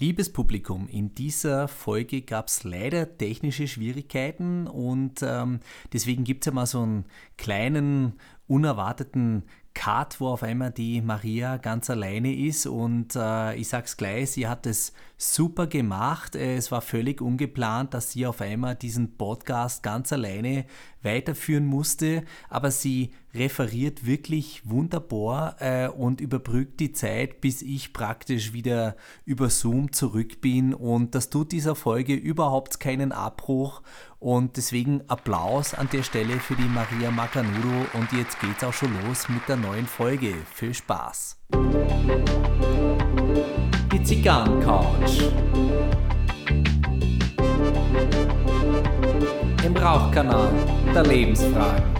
Liebes Publikum, in dieser Folge gab es leider technische Schwierigkeiten und ähm, deswegen gibt es ja mal so einen kleinen, unerwarteten Cut, wo auf einmal die Maria ganz alleine ist und äh, ich sag's gleich, sie hat es super gemacht. Es war völlig ungeplant, dass sie auf einmal diesen Podcast ganz alleine weiterführen musste, aber sie referiert wirklich wunderbar äh, und überbrückt die Zeit, bis ich praktisch wieder über Zoom zurück bin und das tut dieser Folge überhaupt keinen Abbruch und deswegen Applaus an der Stelle für die Maria Macanudo und jetzt geht's auch schon los mit der neuen Folge. Viel Spaß! Die Zigarrencouch. Im Rauchkanal der Lebensfragen.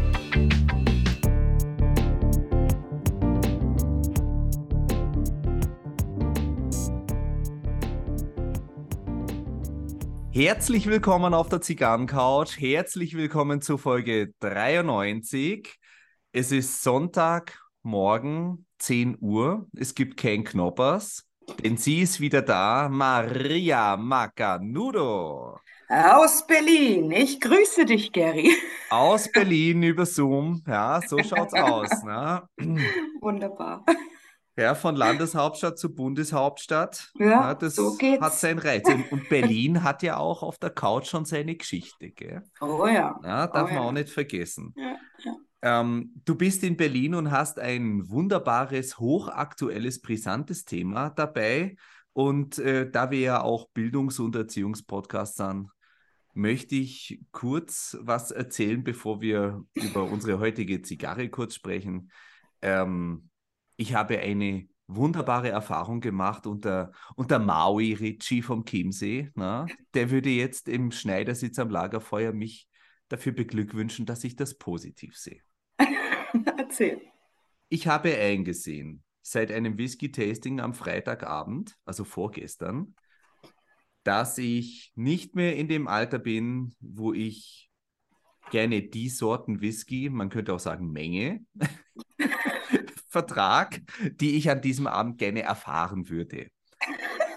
Herzlich willkommen auf der Zigarrencouch. Herzlich willkommen zu Folge 93. Es ist Sonntagmorgen, 10 Uhr. Es gibt kein Knoppers. Denn sie ist wieder da, Maria Macanudo. Aus Berlin. Ich grüße dich, Gary. Aus Berlin über Zoom. Ja, so schaut's aus. Ne? Wunderbar. Ja, von Landeshauptstadt zu Bundeshauptstadt. Ja, ja das so geht's. hat seinen Reiz. Und Berlin hat ja auch auf der Couch schon seine Geschichte. Gell? Oh ja. ja darf oh, man ja. auch nicht vergessen. Ja, ja. Ähm, du bist in Berlin und hast ein wunderbares, hochaktuelles, brisantes Thema dabei. Und äh, da wir ja auch Bildungs- und Erziehungspodcasts sind, möchte ich kurz was erzählen, bevor wir über unsere heutige Zigarre kurz sprechen. Ähm, ich habe eine wunderbare Erfahrung gemacht unter, unter Maui Ritchie vom Chiemsee. Na? Der würde jetzt im Schneidersitz am Lagerfeuer mich dafür beglückwünschen, dass ich das positiv sehe. Erzähl. Ich habe eingesehen, seit einem Whisky-Tasting am Freitagabend, also vorgestern, dass ich nicht mehr in dem Alter bin, wo ich gerne die Sorten Whisky, man könnte auch sagen Menge, Vertrag, die ich an diesem Abend gerne erfahren würde.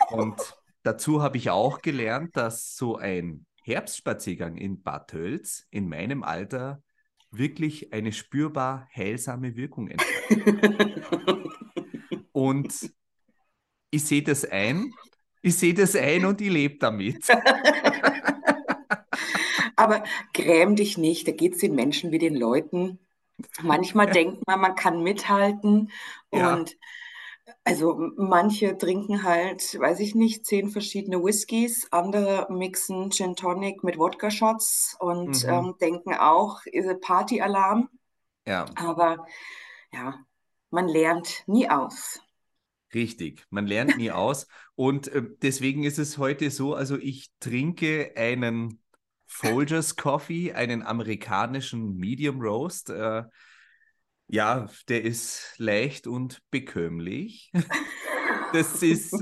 Und dazu habe ich auch gelernt, dass so ein Herbstspaziergang in Bad Tölz in meinem Alter wirklich eine spürbar heilsame Wirkung entfaltet. und ich sehe das ein, ich sehe das ein und ich lebe damit. Aber gräm dich nicht, da geht es den Menschen wie den Leuten. Manchmal denkt man, man kann mithalten Ja. und also manche trinken halt, weiß ich nicht, zehn verschiedene Whiskys, andere mixen Gin Tonic mit Wodka-Shots und Mhm. ähm, denken auch, ist ein Partyalarm. Ja, Aber ja, man lernt nie aus. richtig. Man lernt nie aus. Und äh, deswegen ist es heute so, also ich trinke einen Folgers Coffee, einen amerikanischen Medium Roast. Äh, ja, der ist leicht und bekömmlich. Das ist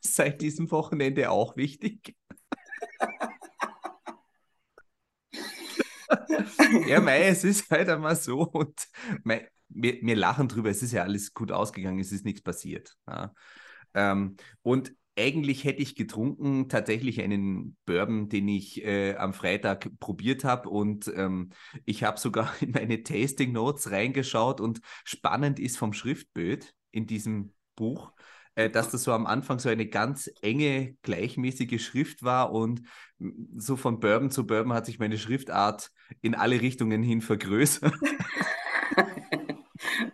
seit diesem Wochenende auch wichtig. Ja, mei, es ist halt einmal so und mei, wir, wir lachen drüber, es ist ja alles gut ausgegangen, es ist nichts passiert. Ja. Ähm, und eigentlich hätte ich getrunken tatsächlich einen Bourbon, den ich äh, am Freitag probiert habe und ähm, ich habe sogar in meine Tasting Notes reingeschaut und spannend ist vom Schriftbild in diesem Buch, äh, dass das so am Anfang so eine ganz enge, gleichmäßige Schrift war und so von Bourbon zu Bourbon hat sich meine Schriftart in alle Richtungen hin vergrößert.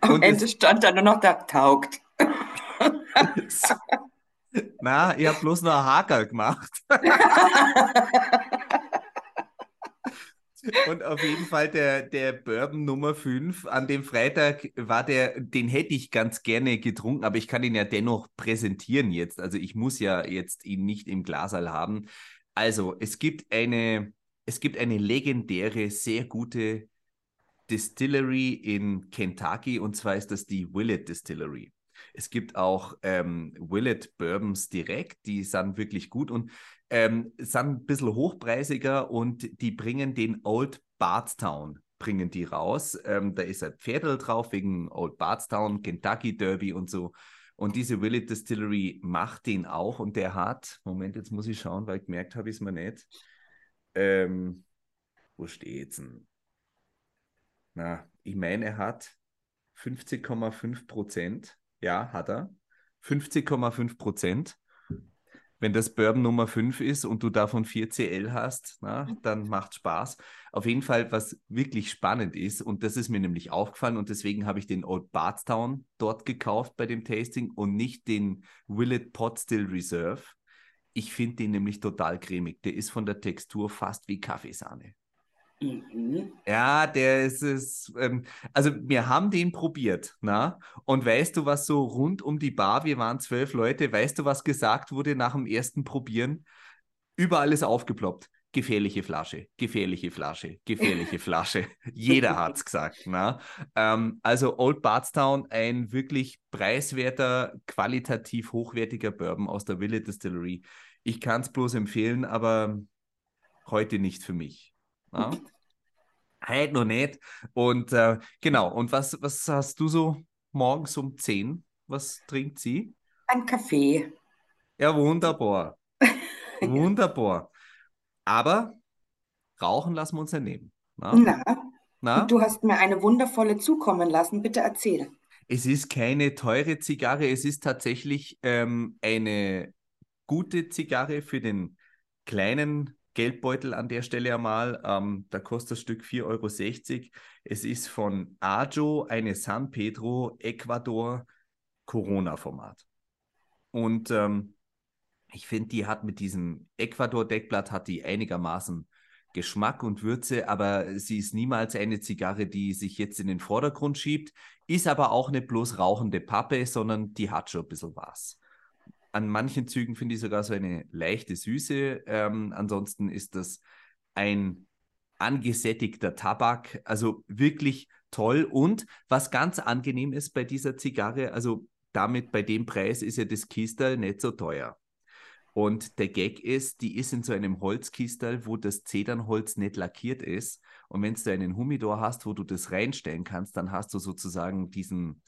Am Und Ende es- stand da nur noch da, taugt. Na, ich habe bloß noch einen Hakel gemacht. Und auf jeden Fall der, der Bourbon Nummer 5 an dem Freitag war der, den hätte ich ganz gerne getrunken, aber ich kann ihn ja dennoch präsentieren jetzt. Also ich muss ja jetzt ihn nicht im Glaserl haben. Also es gibt eine, es gibt eine legendäre, sehr gute Distillery in Kentucky und zwar ist das die Willett Distillery. Es gibt auch ähm, Willett Bourbons direkt, die sind wirklich gut und ähm, sind ein bisschen hochpreisiger und die bringen den Old Bardstown, bringen die raus. Ähm, da ist ein Pferdel drauf wegen Old Bardstown, Kentucky Derby und so. Und diese Willet Distillery macht den auch und der hat, Moment, jetzt muss ich schauen, weil gemerkt habe ich es mir nicht. Ähm, wo steht's denn? Na, ich meine, er hat 50,5 Prozent. Ja, hat er. 50,5 Prozent. Wenn das Bourbon Nummer 5 ist und du davon 4 CL hast, na, dann macht Spaß. Auf jeden Fall, was wirklich spannend ist, und das ist mir nämlich aufgefallen, und deswegen habe ich den Old Bardstown dort gekauft bei dem Tasting und nicht den Willet Pot Still Reserve. Ich finde den nämlich total cremig. Der ist von der Textur fast wie Kaffeesahne. Mhm. Ja, der ist es. Ähm, also, wir haben den probiert, na? Und weißt du, was so rund um die Bar, wir waren zwölf Leute, weißt du, was gesagt wurde nach dem ersten Probieren? Überall ist aufgeploppt. Gefährliche Flasche, gefährliche Flasche, gefährliche Flasche. Jeder hat es gesagt. Na? Ähm, also Old Bardstown, ein wirklich preiswerter, qualitativ hochwertiger Bourbon aus der Wille Distillery. Ich kann es bloß empfehlen, aber heute nicht für mich. Ja? Halt noch nicht. Und äh, genau, und was, was hast du so morgens um 10? Was trinkt sie? Ein Kaffee. Ja, wunderbar. wunderbar. Aber rauchen lassen wir uns ja nehmen. Na? Na? Na? du hast mir eine wundervolle zukommen lassen. Bitte erzähl. Es ist keine teure Zigarre, es ist tatsächlich ähm, eine gute Zigarre für den kleinen Geldbeutel an der Stelle einmal. Ähm, da kostet das Stück 4,60 Euro. Es ist von Ajo eine San Pedro Ecuador Corona-Format. Und ähm, ich finde, die hat mit diesem Ecuador-Deckblatt hat die einigermaßen Geschmack und Würze, aber sie ist niemals eine Zigarre, die sich jetzt in den Vordergrund schiebt, ist aber auch nicht bloß rauchende Pappe, sondern die hat schon ein bisschen was an manchen Zügen finde ich sogar so eine leichte Süße. Ähm, ansonsten ist das ein angesättigter Tabak, also wirklich toll. Und was ganz angenehm ist bei dieser Zigarre, also damit bei dem Preis ist ja das Kistel nicht so teuer. Und der Gag ist, die ist in so einem Holzkistel, wo das Zedernholz nicht lackiert ist. Und wenn du einen Humidor hast, wo du das reinstellen kannst, dann hast du sozusagen diesen,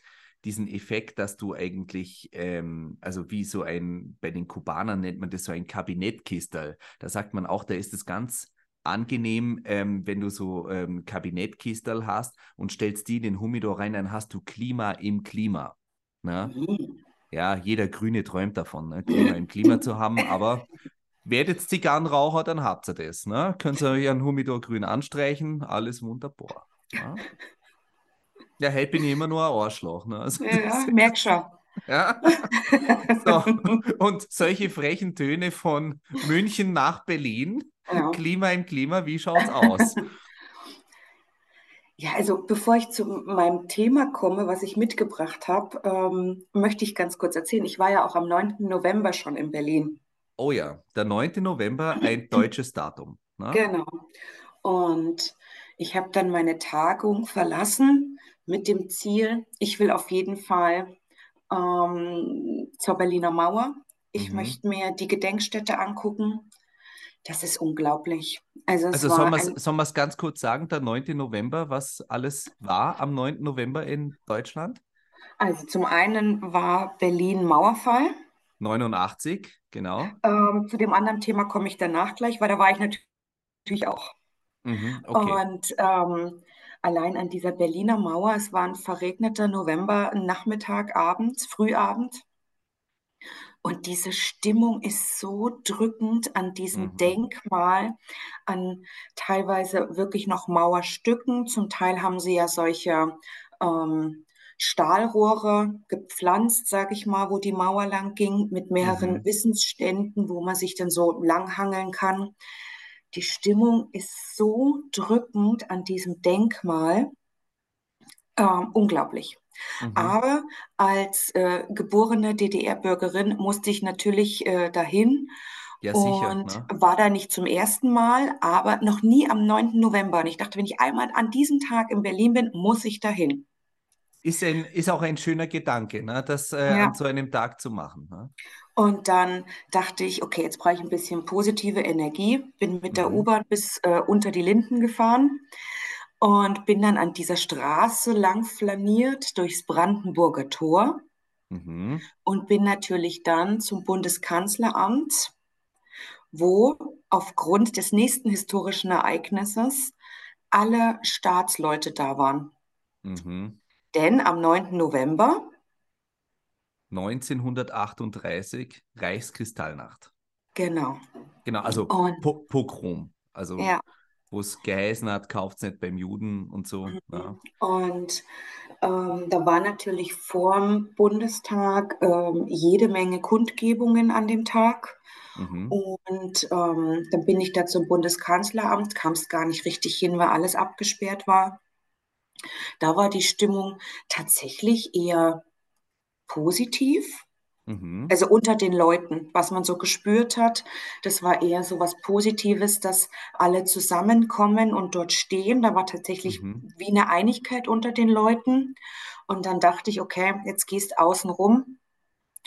diesen Effekt, dass du eigentlich, ähm, also wie so ein, bei den Kubanern nennt man das so ein Kabinettkistel. Da sagt man auch, da ist es ganz angenehm, ähm, wenn du so ähm, Kabinettkistel hast und stellst die in den Humidor rein, dann hast du Klima im Klima. Ne? Mhm. Ja, jeder Grüne träumt davon, ne? Klima im Klima zu haben, aber werdet Zigarrenraucher, dann habt ihr das. Ne? Könnt ihr euch einen Humidor grün anstreichen, alles wunderbar. Ne? Ja, heute bin ich immer nur ein Arschloch. Ne? Also, ja, merk schon. Ja. So. Und solche frechen Töne von München nach Berlin, ja. Klima im Klima, wie schaut es aus? Ja, also bevor ich zu meinem Thema komme, was ich mitgebracht habe, ähm, möchte ich ganz kurz erzählen. Ich war ja auch am 9. November schon in Berlin. Oh ja, der 9. November, ein deutsches Datum. Ne? Genau. Und ich habe dann meine Tagung verlassen mit dem Ziel, ich will auf jeden Fall ähm, zur Berliner Mauer. Ich mhm. möchte mir die Gedenkstätte angucken. Das ist unglaublich. Also, also sollen wir es ganz kurz sagen, der 9. November, was alles war am 9. November in Deutschland? Also zum einen war Berlin Mauerfall. 89, genau. Ähm, zu dem anderen Thema komme ich danach gleich, weil da war ich natürlich auch. Mhm, okay. Und ähm, allein an dieser Berliner Mauer, es war ein verregneter November, Nachmittag, Abend, Frühabend. Und diese Stimmung ist so drückend an diesem mhm. Denkmal, an teilweise wirklich noch Mauerstücken. Zum Teil haben sie ja solche ähm, Stahlrohre gepflanzt, sage ich mal, wo die Mauer lang ging, mit mehreren mhm. Wissensständen, wo man sich dann so langhangeln kann. Die Stimmung ist so drückend an diesem Denkmal. Ähm, unglaublich. Mhm. Aber als äh, geborene DDR-Bürgerin musste ich natürlich äh, dahin ja, sicher, und ne? war da nicht zum ersten Mal, aber noch nie am 9. November. Und ich dachte, wenn ich einmal an diesem Tag in Berlin bin, muss ich dahin. Ist, ein, ist auch ein schöner Gedanke, ne? das äh, ja. an so einem Tag zu machen. Ne? Und dann dachte ich, okay, jetzt brauche ich ein bisschen positive Energie. Bin mit der mhm. U-Bahn bis äh, unter die Linden gefahren und bin dann an dieser Straße lang flaniert durchs Brandenburger Tor. mhm. und bin natürlich dann zum Bundeskanzleramt, wo aufgrund des nächsten historischen Ereignisses alle Staatsleute da waren. Mhm. Denn am 9. November 1938 Reichskristallnacht. Genau. Genau, also po Pogrom. Also ja. wo es geheißen hat, kauft es nicht beim Juden und so. Mhm. Ja. Und ähm, da war natürlich vor dem Bundestag ähm, jede Menge Kundgebungen an dem Tag. Mhm. Und ähm, dann bin ich da zum Bundeskanzleramt, kam es gar nicht richtig hin, weil alles abgesperrt war. Da war die Stimmung tatsächlich eher positiv. Mhm. Also unter den Leuten, was man so gespürt hat, das war eher so was Positives, dass alle zusammenkommen und dort stehen. Da war tatsächlich mhm. wie eine Einigkeit unter den Leuten. Und dann dachte ich, okay, jetzt gehst außen rum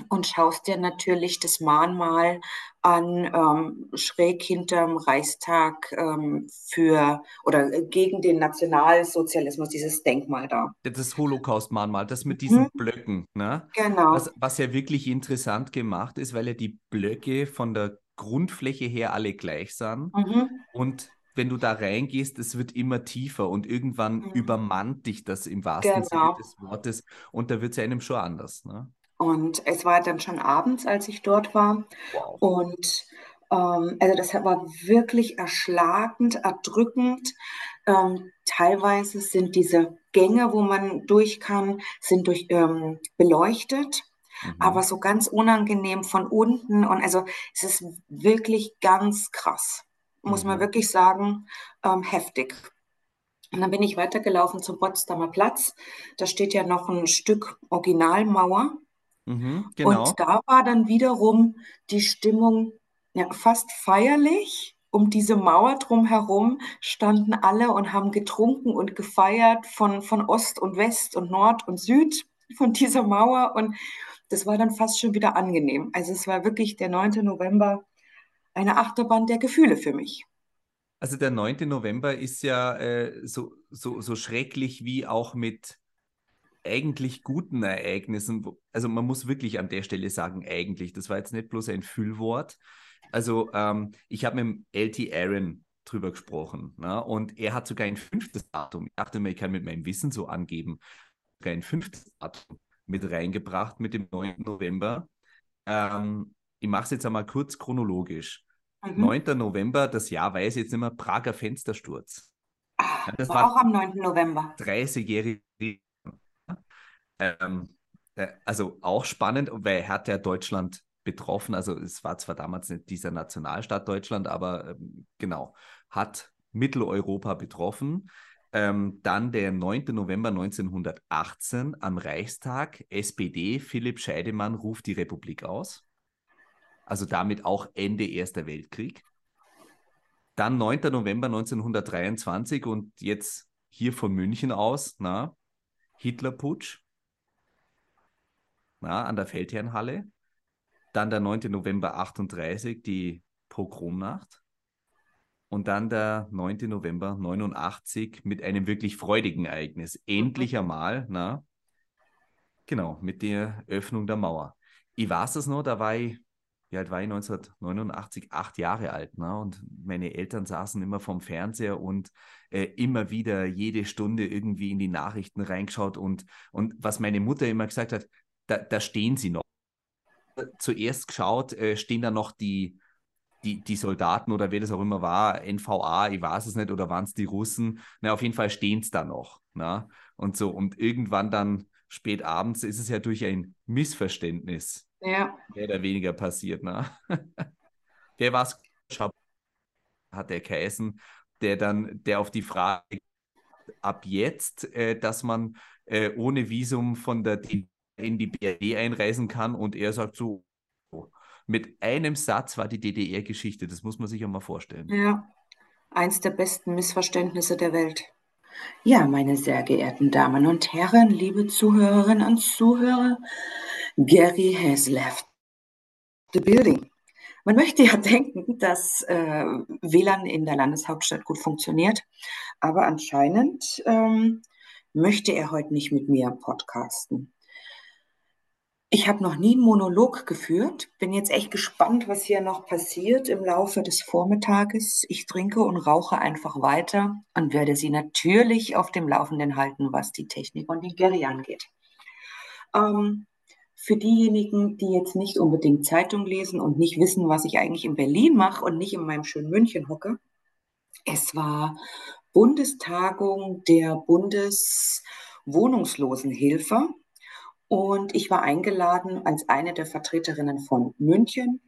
und schaust dir natürlich das Mahnmal an, ähm, schräg hinterm Reichstag ähm, für oder gegen den Nationalsozialismus, dieses Denkmal da. Das Holocaust-Mahnmal, das mit diesen mhm. Blöcken, ne? Genau. Was, was ja wirklich interessant gemacht ist, weil ja die Blöcke von der Grundfläche her alle gleich sind. Mhm. Und wenn du da reingehst, es wird immer tiefer und irgendwann mhm. übermannt dich das im wahrsten genau. Sinne des Wortes und da wird es einem schon anders. Ne? Und es war dann schon abends, als ich dort war. Wow. Und ähm, also das war wirklich erschlagend, erdrückend. Ähm, teilweise sind diese Gänge, wo man durch kann, sind durch ähm, beleuchtet. Mhm. Aber so ganz unangenehm von unten. Und also es ist wirklich ganz krass. Muss mhm. man wirklich sagen, ähm, heftig. Und dann bin ich weitergelaufen zum Potsdamer Platz. Da steht ja noch ein Stück Originalmauer. Mhm, genau. Und da war dann wiederum die Stimmung ja, fast feierlich. Um diese Mauer drumherum standen alle und haben getrunken und gefeiert von, von Ost und West und Nord und Süd von dieser Mauer. Und das war dann fast schon wieder angenehm. Also es war wirklich der 9. November eine Achterbahn der Gefühle für mich. Also der 9. November ist ja äh, so, so, so schrecklich wie auch mit eigentlich guten Ereignissen, also man muss wirklich an der Stelle sagen, eigentlich, das war jetzt nicht bloß ein Füllwort. Also ähm, ich habe mit dem LT Aaron drüber gesprochen ne? und er hat sogar ein fünftes Datum, ich dachte mir, ich kann mit meinem Wissen so angeben, sogar ein fünftes Datum mit reingebracht mit dem 9. November. Ähm, ich mache es jetzt einmal kurz chronologisch. Mhm. 9. November, das Jahr weiß ich jetzt nicht mehr, Prager Fenstersturz. Ach, das war, war auch am 9. November. 30-jährige ähm, äh, also auch spannend, weil hat ja Deutschland betroffen. Also es war zwar damals nicht dieser Nationalstaat Deutschland, aber ähm, genau, hat Mitteleuropa betroffen. Ähm, dann der 9. November 1918 am Reichstag, SPD, Philipp Scheidemann ruft die Republik aus. Also damit auch Ende Erster Weltkrieg. Dann 9. November 1923 und jetzt hier von München aus, na, Hitlerputsch na, an der Feldherrnhalle. Dann der 9. November 38, die Pogromnacht. Und dann der 9. November 89 mit einem wirklich freudigen Ereignis. Endlich mhm. einmal, na, genau, mit der Öffnung der Mauer. Ich weiß das noch, da war ich, wie alt war ich 1989? Acht Jahre alt. Ne? Und meine Eltern saßen immer vorm Fernseher und äh, immer wieder jede Stunde irgendwie in die Nachrichten reingeschaut. Und, und was meine Mutter immer gesagt hat, da, da stehen sie noch. Zuerst geschaut, äh, stehen da noch die, die, die Soldaten oder wer das auch immer war, NVA, ich weiß es nicht, oder waren es die Russen? Na, auf jeden Fall stehen es da noch. Na? Und so, und irgendwann dann spät abends ist es ja durch ein Missverständnis ja. mehr oder weniger passiert. Na? Wer war es? Hat der geheißen, der dann, der auf die Frage ab jetzt, äh, dass man äh, ohne Visum von der DDR in die BRD einreisen kann und er sagt so, mit einem Satz war die DDR-Geschichte, das muss man sich ja mal vorstellen. Ja, eins der besten Missverständnisse der Welt. Ja, meine sehr geehrten Damen und Herren, liebe Zuhörerinnen und Zuhörer, Gary has left the building. Man möchte ja denken, dass äh, WLAN in der Landeshauptstadt gut funktioniert, aber anscheinend ähm, möchte er heute nicht mit mir podcasten. Ich habe noch nie einen Monolog geführt. Bin jetzt echt gespannt, was hier noch passiert im Laufe des Vormittages. Ich trinke und rauche einfach weiter und werde Sie natürlich auf dem Laufenden halten, was die Technik und den Gary angeht. Ähm, für diejenigen, die jetzt nicht unbedingt Zeitung lesen und nicht wissen, was ich eigentlich in Berlin mache und nicht in meinem schönen München hocke, es war Bundestagung der Bundeswohnungslosenhilfe und ich war eingeladen als eine der Vertreterinnen von München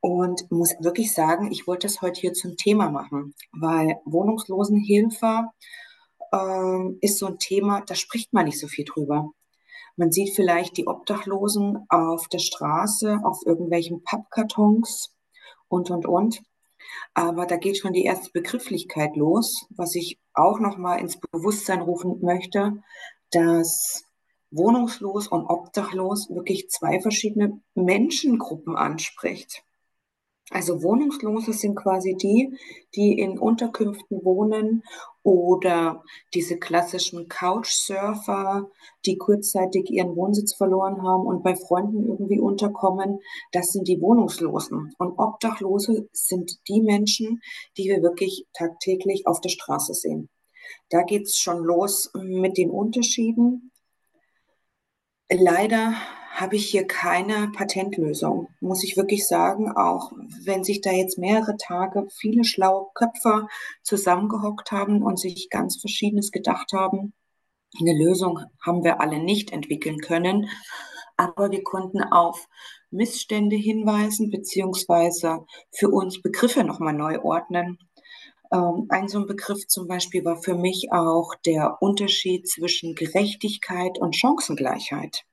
und muss wirklich sagen, ich wollte es heute hier zum Thema machen, weil Wohnungslosenhilfe äh, ist so ein Thema, da spricht man nicht so viel drüber. Man sieht vielleicht die Obdachlosen auf der Straße, auf irgendwelchen Pappkartons und, und, und. Aber da geht schon die erste Begrifflichkeit los, was ich auch noch mal ins Bewusstsein rufen möchte, dass wohnungslos und obdachlos wirklich zwei verschiedene Menschengruppen anspricht. Also Wohnungslose sind quasi die, die in Unterkünften wohnen oder diese klassischen Couchsurfer, die kurzzeitig ihren Wohnsitz verloren haben und bei Freunden irgendwie unterkommen. Das sind die Wohnungslosen. Und Obdachlose sind die Menschen, die wir wirklich tagtäglich auf der Straße sehen. Da geht's schon los mit den Unterschieden. Leider habe ich hier keine Patentlösung, muss ich wirklich sagen. Auch wenn sich da jetzt mehrere Tage viele schlaue Köpfe zusammengehockt haben und sich ganz Verschiedenes gedacht haben. Eine Lösung haben wir alle nicht entwickeln können, aber wir konnten auf Missstände hinweisen, beziehungsweise für uns Begriffe nochmal neu ordnen. Ähm, ein so ein Begriff zum Beispiel war für mich auch der Unterschied zwischen Gerechtigkeit und Chancengleichheit.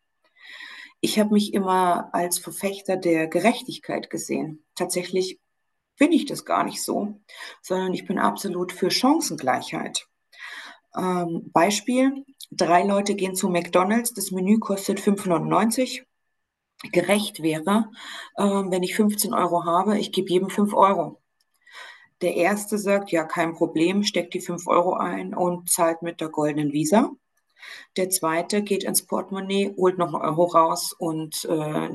Ich habe mich immer als Verfechter der Gerechtigkeit gesehen. Tatsächlich bin ich das gar nicht so, sondern ich bin absolut für Chancengleichheit. Ähm, Beispiel, drei Leute gehen zu McDonald's, das Menü kostet 5,99. Gerecht wäre, äh, wenn ich 15 Euro habe, ich gebe jedem 5 Euro. Der erste sagt, ja, kein Problem, steckt die 5 Euro ein und zahlt mit der goldenen Visa. Der zweite geht ins Portemonnaie, holt noch einen Euro raus und äh,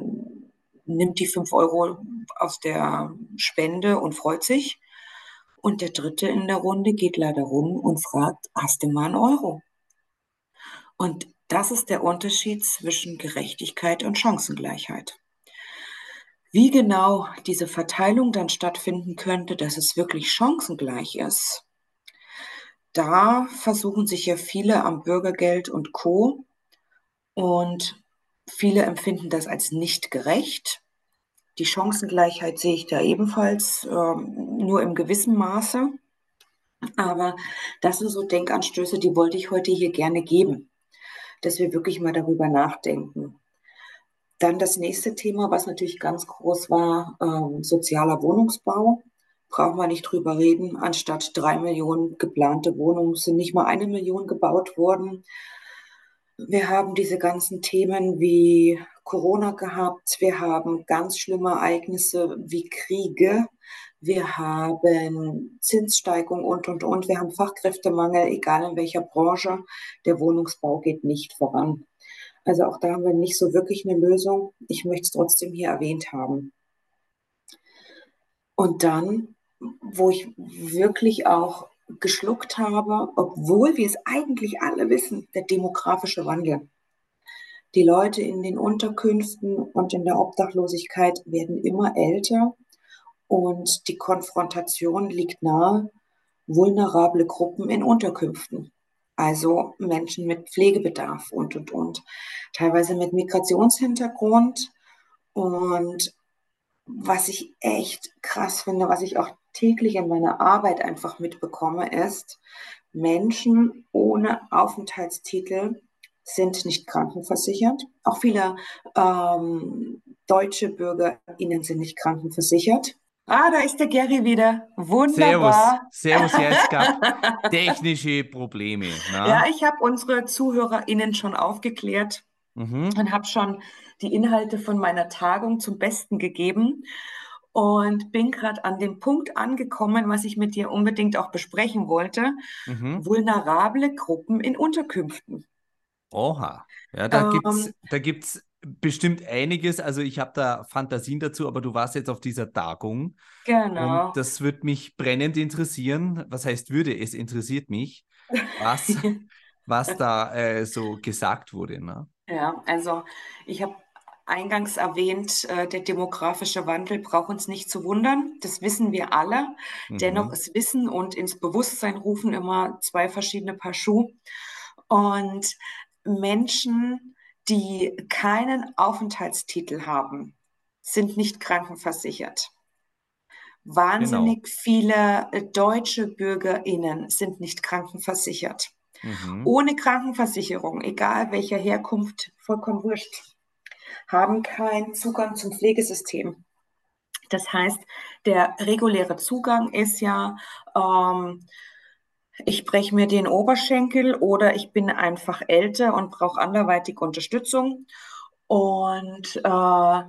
nimmt die 5 Euro aus der Spende und freut sich. Und der dritte in der Runde geht leider rum und fragt, hast du mal einen Euro? Und das ist der Unterschied zwischen Gerechtigkeit und Chancengleichheit. Wie genau diese Verteilung dann stattfinden könnte, dass es wirklich chancengleich ist, da versuchen sich ja viele am Bürgergeld und Co. Und viele empfinden das als nicht gerecht. Die Chancengleichheit sehe ich da ebenfalls ähm, nur im gewissen Maße. Aber das sind so Denkanstöße, die wollte ich heute hier gerne geben, dass wir wirklich mal darüber nachdenken. Dann das nächste Thema, was natürlich ganz groß war, ähm, sozialer Wohnungsbau. Brauchen wir nicht drüber reden. Anstatt drei Millionen geplante Wohnungen sind nicht mal eine Million gebaut worden. Wir haben diese ganzen Themen wie Corona gehabt. Wir haben ganz schlimme Ereignisse wie Kriege. Wir haben Zinssteigung und, und, und. Wir haben Fachkräftemangel, egal in welcher Branche. Der Wohnungsbau geht nicht voran. Also auch da haben wir nicht so wirklich eine Lösung. Ich möchte es trotzdem hier erwähnt haben. Und dann, wo ich wirklich auch geschluckt habe, obwohl wir es eigentlich alle wissen, der demografische Wandel. Die Leute in den Unterkünften und in der Obdachlosigkeit werden immer älter und die Konfrontation liegt nahe, vulnerable Gruppen in Unterkünften also Menschen mit Pflegebedarf und, und, und. Teilweise mit Migrationshintergrund. Und was ich echt krass finde, was ich auch täglich in meiner Arbeit einfach mitbekomme, ist, Menschen ohne Aufenthaltstitel sind nicht krankenversichert. Auch viele ähm, deutsche BürgerInnen sind nicht krankenversichert. Ah, da ist der Gary wieder. Wunderbar. Servus, Servus. Ja, es gab technische Probleme. Na? Ja, ich habe unsere ZuhörerInnen schon aufgeklärt mhm. und habe schon die Inhalte von meiner Tagung zum Besten gegeben und bin gerade an dem Punkt angekommen, was ich mit dir unbedingt auch besprechen wollte. Mhm. Vulnerable Gruppen in Unterkünften. Oha. Ja, da ähm, gibt es bestimmt einiges. Also ich habe da Fantasien dazu, aber du warst jetzt auf dieser Tagung. Genau. Und das würde mich brennend interessieren. Was heißt würde? Es interessiert mich, was, was da äh, so gesagt wurde. Ne? Ja, also ich habe eingangs erwähnt, äh, der demografische Wandel braucht uns nicht zu wundern. Das wissen wir alle. Mhm. Dennoch ist Wissen und ins Bewusstsein rufen immer zwei verschiedene Paar Schuh. Und Menschen, die keinen Aufenthaltstitel haben, sind nicht krankenversichert. Wahnsinnig genau. viele äh, deutsche Bürgerinnen sind nicht krankenversichert. Mhm. Ohne Krankenversicherung, egal welcher Herkunft, vollkommen wurscht, haben keinen Zugang zum Pflegesystem. Das heißt, der reguläre Zugang ist ja, ähm, ich breche mir den Oberschenkel oder ich bin einfach älter und brauche anderweitig Unterstützung. Und äh,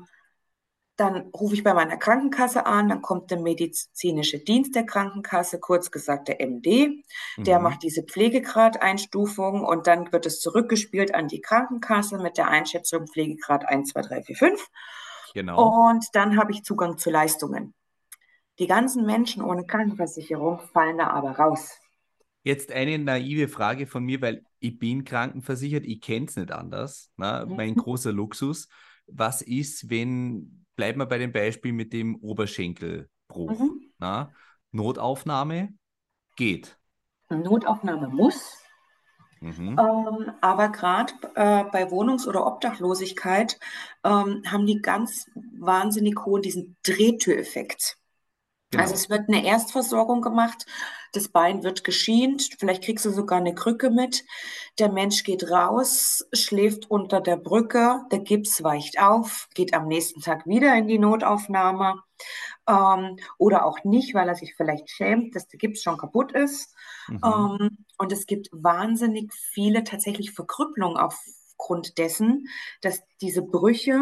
dann rufe ich bei meiner Krankenkasse an, dann kommt der medizinische Dienst der Krankenkasse, kurz gesagt der MD, der mhm. macht diese Pflegegradeinstufung und dann wird es zurückgespielt an die Krankenkasse mit der Einschätzung Pflegegrad 1, 2, 3, 4, 5. Genau. Und dann habe ich Zugang zu Leistungen. Die ganzen Menschen ohne Krankenversicherung fallen da aber raus. Jetzt eine naive Frage von mir, weil ich bin krankenversichert, ich kenne es nicht anders. Ne? Mhm. Mein großer Luxus. Was ist, wenn, bleiben wir bei dem Beispiel mit dem Oberschenkelbruch. Mhm. Na? Notaufnahme geht. Notaufnahme muss. Mhm. Ähm, aber gerade äh, bei Wohnungs- oder Obdachlosigkeit ähm, haben die ganz wahnsinnig hohen diesen Drehtüreffekt. Genau. Also es wird eine Erstversorgung gemacht, das Bein wird geschient, vielleicht kriegst du sogar eine Krücke mit. Der Mensch geht raus, schläft unter der Brücke, der Gips weicht auf, geht am nächsten Tag wieder in die Notaufnahme ähm, oder auch nicht, weil er sich vielleicht schämt, dass der Gips schon kaputt ist. Mhm. Ähm, und es gibt wahnsinnig viele tatsächlich Verkrüppelungen aufgrund dessen, dass diese Brüche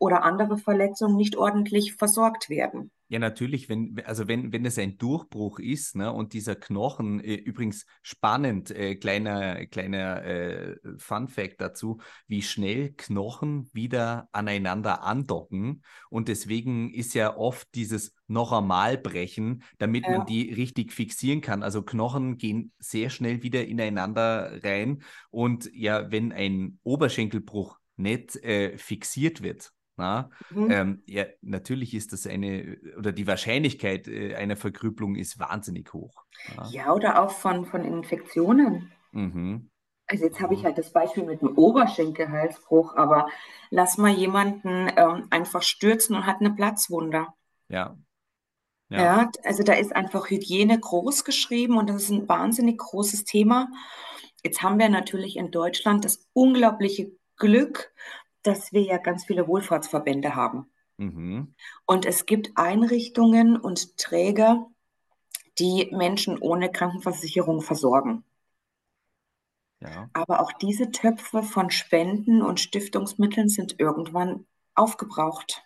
oder andere Verletzungen nicht ordentlich versorgt werden. Ja, natürlich, wenn, also wenn, wenn es ein Durchbruch ist, ne, und dieser Knochen, äh, übrigens spannend, äh, kleiner, kleiner äh, Fun Fact dazu, wie schnell Knochen wieder aneinander andocken. Und deswegen ist ja oft dieses noch einmal brechen, damit ja. man die richtig fixieren kann. Also Knochen gehen sehr schnell wieder ineinander rein. Und ja, wenn ein Oberschenkelbruch nicht äh, fixiert wird, na, mhm. ähm, ja, natürlich ist das eine, oder die Wahrscheinlichkeit äh, einer Verkrüppelung ist wahnsinnig hoch. Ja, ja oder auch von, von Infektionen. Mhm. Also jetzt habe ich mhm. halt das Beispiel mit dem Oberschenkelhalsbruch, aber lass mal jemanden ähm, einfach stürzen und hat eine Platzwunde. Ja. ja. Ja, also da ist einfach Hygiene groß geschrieben und das ist ein wahnsinnig großes Thema. Jetzt haben wir natürlich in Deutschland das unglaubliche Glück, dass wir ja ganz viele Wohlfahrtsverbände haben. Mhm. Und es gibt Einrichtungen und Träger, die Menschen ohne Krankenversicherung versorgen. Ja. Aber auch diese Töpfe von Spenden und Stiftungsmitteln sind irgendwann aufgebraucht.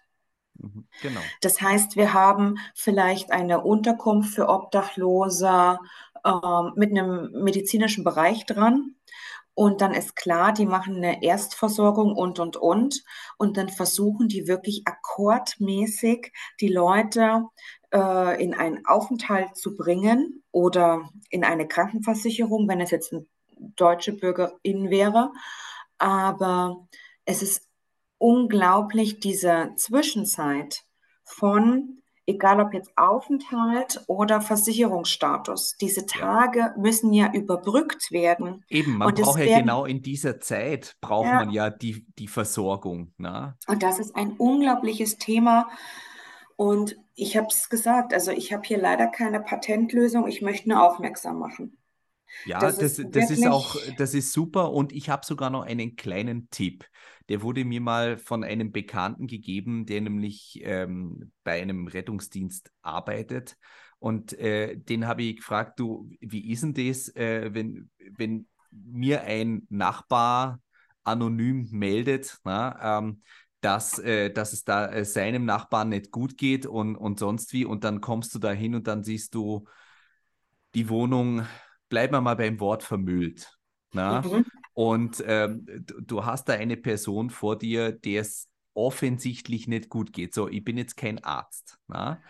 Mhm. Genau. Das heißt, wir haben vielleicht eine Unterkunft für Obdachlose äh, mit einem medizinischen Bereich dran. Und dann ist klar, die machen eine Erstversorgung und, und, und. Und dann versuchen die wirklich akkordmäßig die Leute äh, in einen Aufenthalt zu bringen oder in eine Krankenversicherung, wenn es jetzt eine deutsche Bürgerin wäre. Aber es ist unglaublich, diese Zwischenzeit von egal ob jetzt Aufenthalt oder Versicherungsstatus. Diese Tage ja. müssen ja überbrückt werden. Eben, man braucht ja werden, genau in dieser Zeit, braucht ja. man ja die, die Versorgung. Ne? Und das ist ein unglaubliches Thema. Und ich habe es gesagt, also ich habe hier leider keine Patentlösung, ich möchte nur aufmerksam machen. Ja, das, das, ist, das ist auch, das ist super und ich habe sogar noch einen kleinen Tipp. Der wurde mir mal von einem Bekannten gegeben, der nämlich ähm, bei einem Rettungsdienst arbeitet. Und äh, den habe ich gefragt, du, wie ist denn das, äh, wenn, wenn mir ein Nachbar anonym meldet, na, ähm, dass, äh, dass es da äh, seinem Nachbarn nicht gut geht und, und sonst wie. Und dann kommst du da hin und dann siehst du die Wohnung bleiben wir mal beim Wort vermüllt. Na? Mhm. Und ähm, du hast da eine Person vor dir, der es offensichtlich nicht gut geht. So, ich bin jetzt kein Arzt. Na?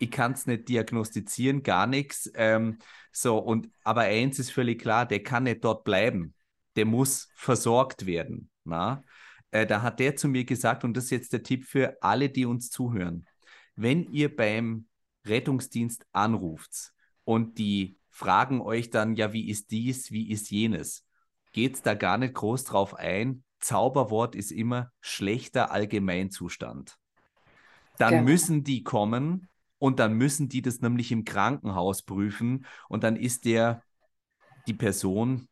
Ich kann es nicht diagnostizieren, gar nichts. Ähm, so, und aber eins ist völlig klar, der kann nicht dort bleiben. Der muss versorgt werden. Na? Äh, da hat der zu mir gesagt, und das ist jetzt der Tipp für alle, die uns zuhören. Wenn ihr beim Rettungsdienst anruft und die fragen euch dann, ja, wie ist dies, wie ist jenes, geht es da gar nicht groß drauf ein. Zauberwort ist immer schlechter Allgemeinzustand. Dann genau. müssen die kommen und dann müssen die das nämlich im Krankenhaus prüfen und dann ist der die Person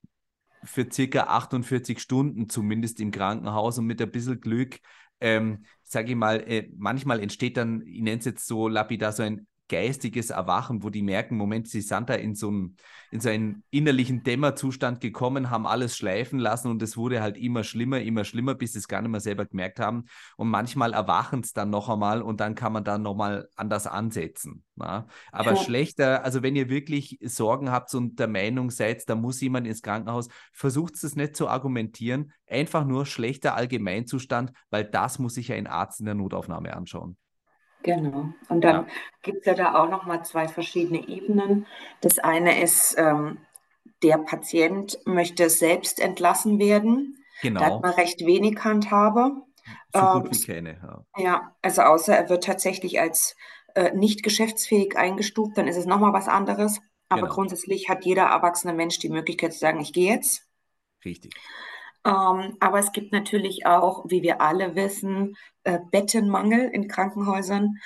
für circa 48 Stunden zumindest im Krankenhaus und mit ein bisschen Glück, ähm, sage ich mal, äh, manchmal entsteht dann, ich nenne es jetzt so lapidar, so ein geistiges Erwachen, wo die merken, Moment, sie sind da in so, einem, in so einen innerlichen Dämmerzustand gekommen, haben alles schleifen lassen und es wurde halt immer schlimmer, immer schlimmer, bis sie es gar nicht mehr selber gemerkt haben. Und manchmal erwachen es dann noch einmal und dann kann man dann nochmal anders ansetzen. Ja? Aber ja. schlechter, also wenn ihr wirklich Sorgen habt und der Meinung seid, da muss jemand ins Krankenhaus, versucht es nicht zu argumentieren, einfach nur schlechter Allgemeinzustand, weil das muss sich ja ein Arzt in der Notaufnahme anschauen. Genau. Und dann ja. gibt es ja da auch nochmal zwei verschiedene Ebenen. Das eine ist, ähm, der Patient möchte selbst entlassen werden. Genau. Da hat man recht wenig Handhabe. So gut ähm, wie keine. Ja. ja, also außer er wird tatsächlich als äh, nicht geschäftsfähig eingestuft, dann ist es nochmal was anderes. Aber genau. grundsätzlich hat jeder erwachsene Mensch die Möglichkeit zu sagen, ich gehe jetzt. Richtig. Ähm, aber es gibt natürlich auch, wie wir alle wissen, äh, Bettenmangel in Krankenhäusern.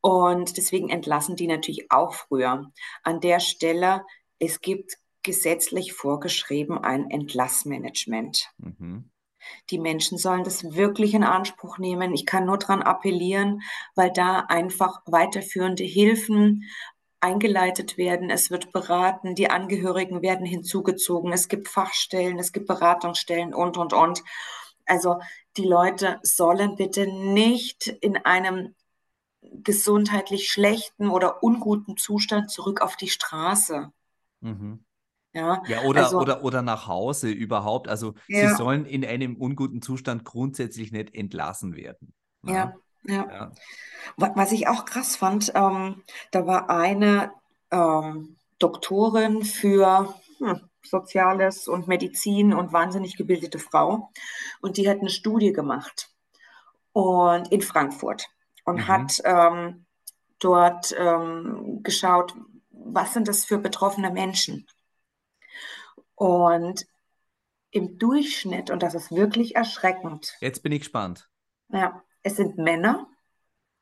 Und deswegen entlassen die natürlich auch früher. An der Stelle, es gibt gesetzlich vorgeschrieben ein Entlassmanagement. Mhm. Die Menschen sollen das wirklich in Anspruch nehmen. Ich kann nur daran appellieren, weil da einfach weiterführende Hilfen eingeleitet werden, es wird beraten, die Angehörigen werden hinzugezogen, es gibt Fachstellen, es gibt Beratungsstellen und, und, und. Also die Leute sollen bitte nicht in einem gesundheitlich schlechten oder unguten Zustand zurück auf die Straße. Mhm. Ja, ja oder, also, oder, oder nach Hause überhaupt. Also ja. sie sollen in einem unguten Zustand grundsätzlich nicht entlassen werden. Ja, ja. Ja. ja. Was ich auch krass fand, ähm, da war eine ähm, Doktorin für hm, Soziales und Medizin und wahnsinnig gebildete Frau. Und die hat eine Studie gemacht und in Frankfurt und mhm. hat ähm, dort ähm, geschaut, was sind das für betroffene Menschen. Und im Durchschnitt, und das ist wirklich erschreckend. Jetzt bin ich gespannt. Ja, es sind Männer,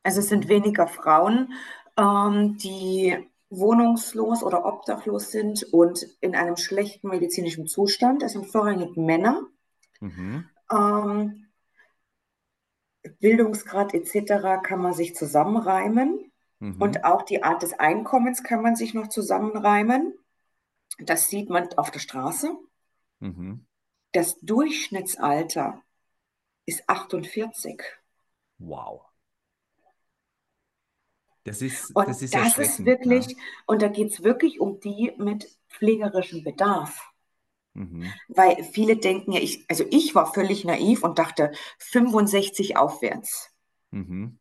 also es sind weniger Frauen, ähm, die wohnungslos oder obdachlos sind und in einem schlechten medizinischen Zustand. Es sind vorrangig Männer. Mhm. Ähm, Bildungsgrad etc. kann man sich zusammenreimen. Mhm. Und auch die Art des Einkommens kann man sich noch zusammenreimen. Das sieht man auf der Straße. Mhm. Das Durchschnittsalter ist 48. Wow. Das ist, und das ist, das ist wirklich, ja. und da geht es wirklich um die mit pflegerischem Bedarf. Mhm. Weil viele denken ja, ich, also ich war völlig naiv und dachte 65 aufwärts. Mhm.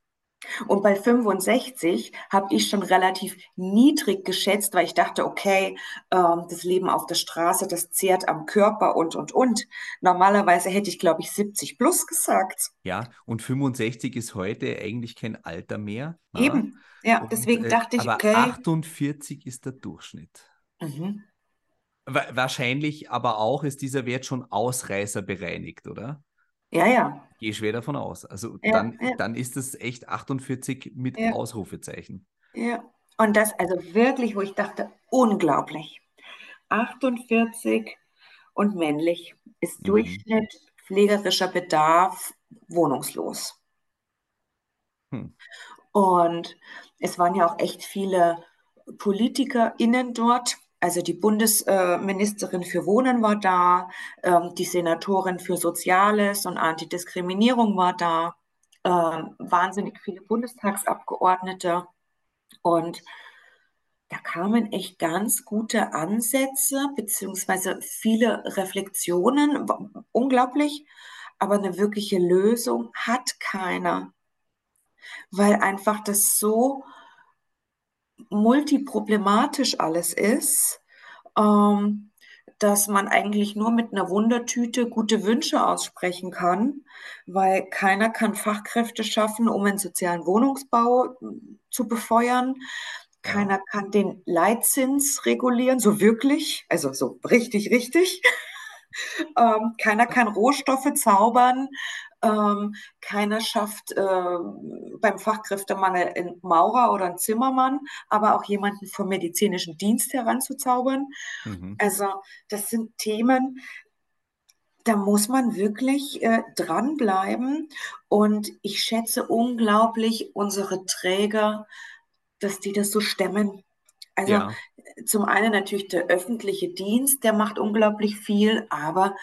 Und bei 65 habe ich schon relativ niedrig geschätzt, weil ich dachte, okay, ähm, das Leben auf der Straße, das zehrt am Körper und, und, und. Normalerweise hätte ich, glaube ich, 70 plus gesagt. Ja, und 65 ist heute eigentlich kein Alter mehr. Eben, ja, und, deswegen äh, dachte ich, aber okay. 48 ist der Durchschnitt. Mhm. Wahrscheinlich aber auch ist dieser Wert schon ausreißerbereinigt, oder? Ja, ja. Gehe schwer davon aus. Also ja, dann, ja. dann ist es echt 48 mit ja. Ausrufezeichen. Ja, und das also wirklich, wo ich dachte, unglaublich. 48 und männlich ist mhm. Durchschnitt pflegerischer Bedarf wohnungslos. Hm. Und es waren ja auch echt viele PolitikerInnen dort, also die Bundesministerin für Wohnen war da, ähm, die Senatorin für Soziales und Antidiskriminierung war da, ähm, wahnsinnig viele Bundestagsabgeordnete. Und da kamen echt ganz gute Ansätze beziehungsweise viele Reflexionen, unglaublich, aber eine wirkliche Lösung hat keiner, weil einfach das so multiproblematisch alles ist, ähm, dass man eigentlich nur mit einer Wundertüte gute Wünsche aussprechen kann, weil keiner kann Fachkräfte schaffen, um einen sozialen Wohnungsbau zu befeuern. Keiner kann den Leitzins regulieren, so wirklich, also so richtig, richtig. ähm, keiner kann Rohstoffe zaubern. Ähm, keiner schafft äh, beim Fachkräftemangel einen Maurer oder einen Zimmermann, aber auch jemanden vom medizinischen Dienst heranzuzaubern. Mhm. Also das sind Themen, da muss man wirklich äh, dranbleiben. Und ich schätze unglaublich unsere Träger, dass die das so stemmen. Also ja. zum einen natürlich der öffentliche Dienst, der macht unglaublich viel, aber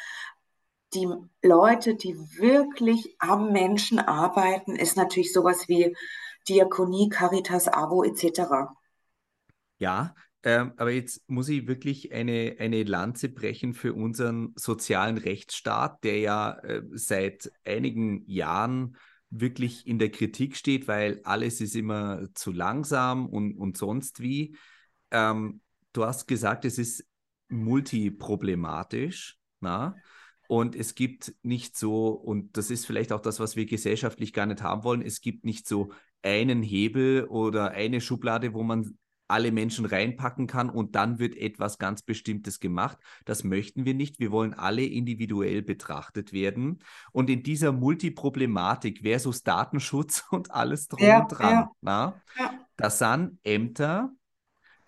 die Leute, die wirklich am Menschen arbeiten, ist natürlich sowas wie Diakonie, Caritas, AWO etc. Ja, ähm, aber jetzt muss ich wirklich eine, eine Lanze brechen für unseren sozialen Rechtsstaat, der ja äh, seit einigen Jahren wirklich in der Kritik steht, weil alles ist immer zu langsam und, und sonst wie. Ähm, du hast gesagt, es ist multiproblematisch. Na? Und es gibt nicht so, und das ist vielleicht auch das, was wir gesellschaftlich gar nicht haben wollen, es gibt nicht so einen Hebel oder eine Schublade, wo man alle Menschen reinpacken kann und dann wird etwas ganz Bestimmtes gemacht. Das möchten wir nicht. Wir wollen alle individuell betrachtet werden. Und in dieser Multiproblematik versus Datenschutz und alles drum ja, und dran, ja. Na, ja. das sind Ämter,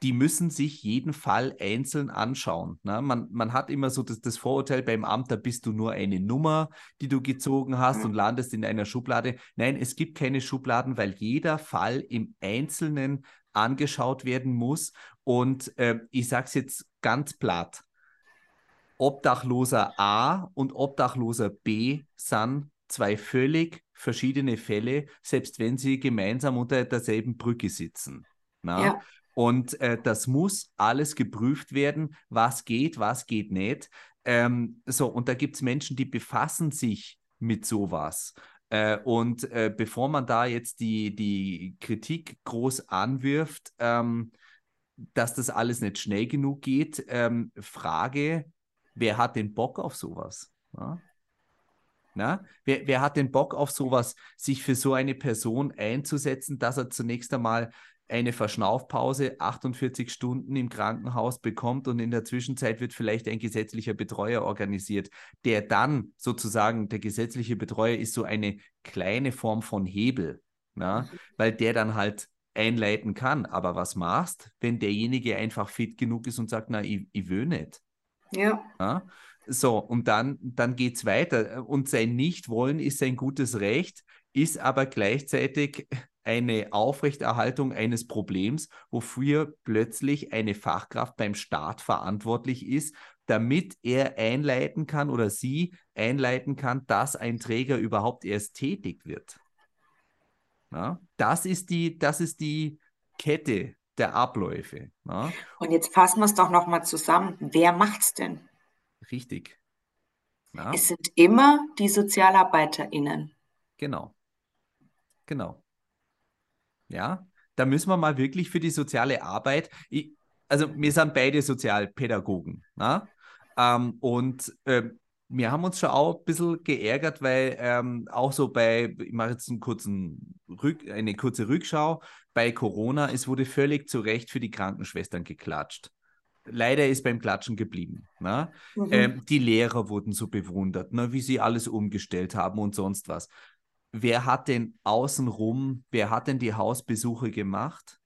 die müssen sich jeden Fall einzeln anschauen. Ne? Man, man hat immer so das, das Vorurteil beim Amt, da bist du nur eine Nummer, die du gezogen hast und landest in einer Schublade. Nein, es gibt keine Schubladen, weil jeder Fall im Einzelnen angeschaut werden muss. Und äh, ich sage es jetzt ganz platt. Obdachloser A und Obdachloser B sind zwei völlig verschiedene Fälle, selbst wenn sie gemeinsam unter derselben Brücke sitzen. Na? Ja. Und äh, das muss alles geprüft werden, was geht, was geht nicht. Ähm, so, und da gibt es Menschen, die befassen sich mit sowas. Äh, und äh, bevor man da jetzt die, die Kritik groß anwirft, ähm, dass das alles nicht schnell genug geht, ähm, Frage, wer hat den Bock auf sowas? Ja? Na? Wer, wer hat den Bock auf sowas, sich für so eine Person einzusetzen, dass er zunächst einmal eine Verschnaufpause 48 Stunden im Krankenhaus bekommt und in der Zwischenzeit wird vielleicht ein gesetzlicher Betreuer organisiert, der dann sozusagen, der gesetzliche Betreuer ist so eine kleine Form von Hebel, na? weil der dann halt einleiten kann. Aber was machst, wenn derjenige einfach fit genug ist und sagt, na, ich, ich will nicht? Ja. Na? So, und dann, dann geht es weiter. Und sein Nichtwollen ist sein gutes Recht, ist aber gleichzeitig eine Aufrechterhaltung eines Problems, wofür plötzlich eine Fachkraft beim Staat verantwortlich ist, damit er einleiten kann oder sie einleiten kann, dass ein Träger überhaupt erst tätig wird. Ja, das, ist die, das ist die Kette der Abläufe. Ja. Und jetzt fassen wir es doch nochmal zusammen. Wer macht es denn? Richtig. Ja. Es sind immer die SozialarbeiterInnen. Genau. Genau. Ja, da müssen wir mal wirklich für die soziale Arbeit, ich, also wir sind beide Sozialpädagogen. Na? Ähm, und äh, wir haben uns schon auch ein bisschen geärgert, weil ähm, auch so bei, ich mache jetzt einen kurzen Rück, eine kurze Rückschau, bei Corona, es wurde völlig zu Recht für die Krankenschwestern geklatscht. Leider ist beim Klatschen geblieben. Ne? Mhm. Ähm, die Lehrer wurden so bewundert, ne, wie sie alles umgestellt haben und sonst was wer hat denn außenrum, wer hat denn die Hausbesuche gemacht?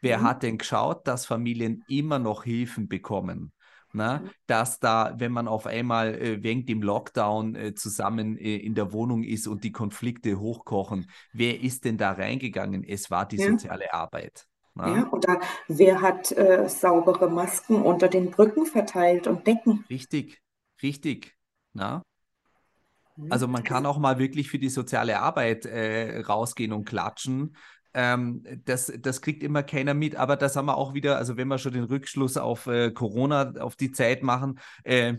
Wer mhm. hat denn geschaut, dass Familien immer noch Hilfen bekommen? Na, mhm. dass da, wenn man auf einmal äh, wegen dem Lockdown äh, zusammen äh, in der Wohnung ist und die Konflikte hochkochen, wer ist denn da reingegangen? Es war die ja. soziale Arbeit. Na? Ja, oder wer hat äh, saubere Masken unter den Brücken verteilt und Decken? Richtig, richtig. Na? Also man kann auch mal wirklich für die soziale Arbeit äh, rausgehen und klatschen. Ähm, das, das kriegt immer keiner mit, aber das haben wir auch wieder, also wenn wir schon den Rückschluss auf äh, Corona, auf die Zeit machen, äh,